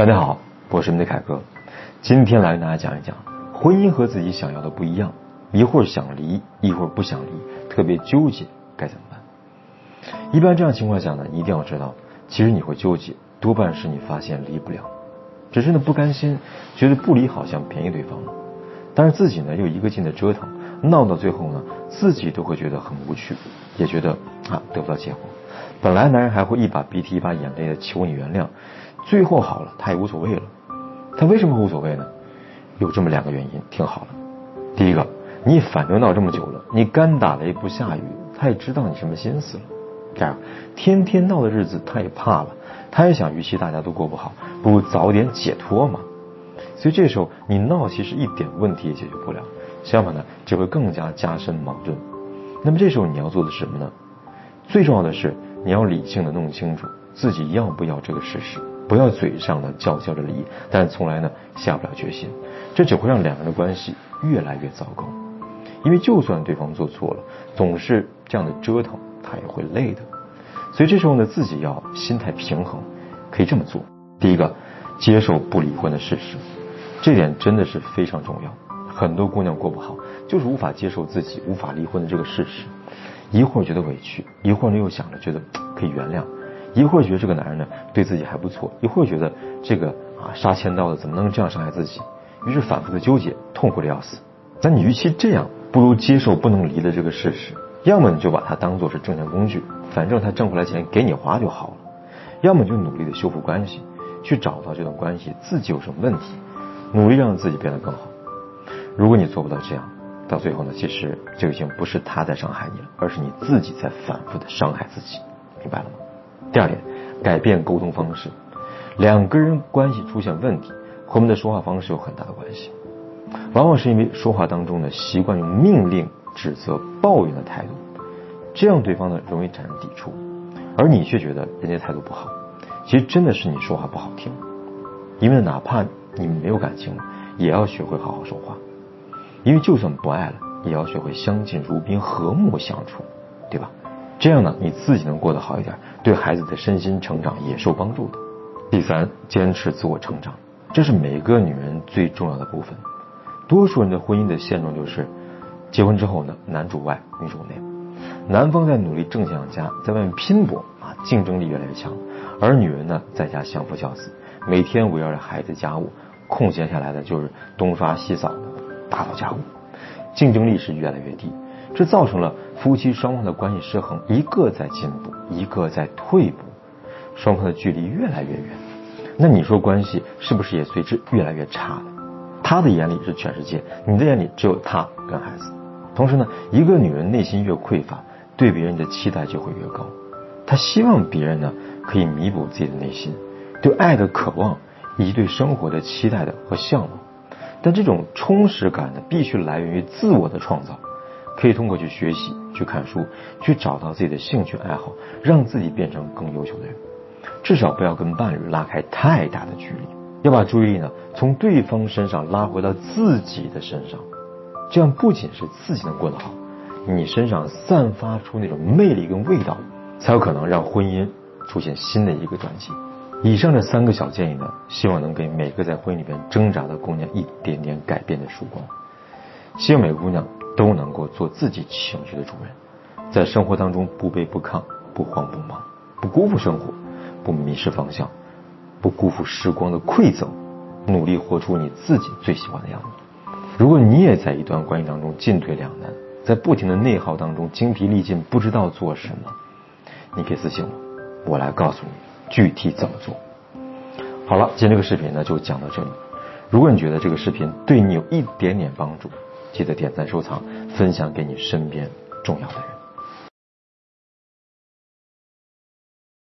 大家好，我是你的凯哥，今天来跟大家讲一讲婚姻和自己想要的不一样，一会儿想离，一会儿不想离，特别纠结，该怎么办？一般这样情况下呢，一定要知道，其实你会纠结，多半是你发现离不了，只是呢不甘心，觉得不离好像便宜对方了，但是自己呢又一个劲的折腾，闹到最后呢，自己都会觉得很无趣，也觉得啊得不到结果。本来男人还会一把鼻涕一把眼泪的求你原谅。最后好了，他也无所谓了。他为什么无所谓呢？有这么两个原因，听好了。第一个，你反正闹这么久了，你干打雷不下雨，他也知道你什么心思了。第二，天天闹的日子他也怕了，他也想，与其大家都过不好，不如早点解脱嘛。所以这时候你闹，其实一点问题也解决不了，相反呢，只会更加加深矛盾。那么这时候你要做的是什么呢？最重要的是，你要理性的弄清楚自己要不要这个事实。不要嘴上的叫嚣着离，但从来呢下不了决心，这只会让两个人的关系越来越糟糕。因为就算对方做错了，总是这样的折腾，他也会累的。所以这时候呢，自己要心态平衡，可以这么做：第一个，接受不离婚的事实，这点真的是非常重要。很多姑娘过不好，就是无法接受自己无法离婚的这个事实，一会儿觉得委屈，一会儿呢又想着觉得可以原谅。一会儿觉得这个男人呢对自己还不错，一会儿觉得这个啊杀千刀的怎么能这样伤害自己？于是反复的纠结，痛苦的要死。那你与其这样，不如接受不能离的这个事实。要么你就把它当做是挣钱工具，反正他挣回来钱给你花就好了；要么就努力的修复关系，去找到这段关系自己有什么问题，努力让自己变得更好。如果你做不到这样，到最后呢，其实就已经不是他在伤害你了，而是你自己在反复的伤害自己，明白了吗？第二点，改变沟通方式。两个人关系出现问题，和我们的说话方式有很大的关系。往往是因为说话当中呢，习惯用命令、指责、抱怨的态度，这样对方呢容易产生抵触，而你却觉得人家态度不好。其实真的是你说话不好听，因为哪怕你们没有感情，也要学会好好说话。因为就算不爱了，也要学会相敬如宾、和睦相处，对吧？这样呢，你自己能过得好一点，对孩子的身心成长也受帮助的。第三，坚持自我成长，这是每个女人最重要的部分。多数人的婚姻的现状就是，结婚之后呢，男主外女主内，男方在努力挣钱养家，在外面拼搏啊，竞争力越来越强，而女人呢，在家相夫教子，每天围绕着孩子家务，空闲下来的就是东刷西扫的打扫家务，竞争力是越来越低。这造成了夫妻双方的关系失衡，一个在进步，一个在退步，双方的距离越来越远。那你说关系是不是也随之越来越差了？他的眼里是全世界，你的眼里只有他跟孩子。同时呢，一个女人内心越匮乏，对别人的期待就会越高。她希望别人呢可以弥补自己的内心对爱的渴望以及对生活的期待的和向往。但这种充实感呢，必须来源于自我的创造。可以通过去学习、去看书、去找到自己的兴趣爱好，让自己变成更优秀的人。至少不要跟伴侣拉开太大的距离，要把注意力呢从对方身上拉回到自己的身上。这样不仅是自己能过得好，你身上散发出那种魅力跟味道，才有可能让婚姻出现新的一个转机。以上这三个小建议呢，希望能给每个在婚姻里边挣扎的姑娘一点点改变的曙光。希望每个姑娘。都能够做自己情绪的主人，在生活当中不卑不亢，不慌不忙，不辜负生活，不迷失方向，不辜负时光的馈赠，努力活出你自己最喜欢的样子。如果你也在一段关系当中进退两难，在不停的内耗当中精疲力尽，不知道做什么，你可以私信我，我来告诉你具体怎么做。好了，今天这个视频呢就讲到这里。如果你觉得这个视频对你有一点点帮助，记得点赞、收藏、分享给你身边重要的人。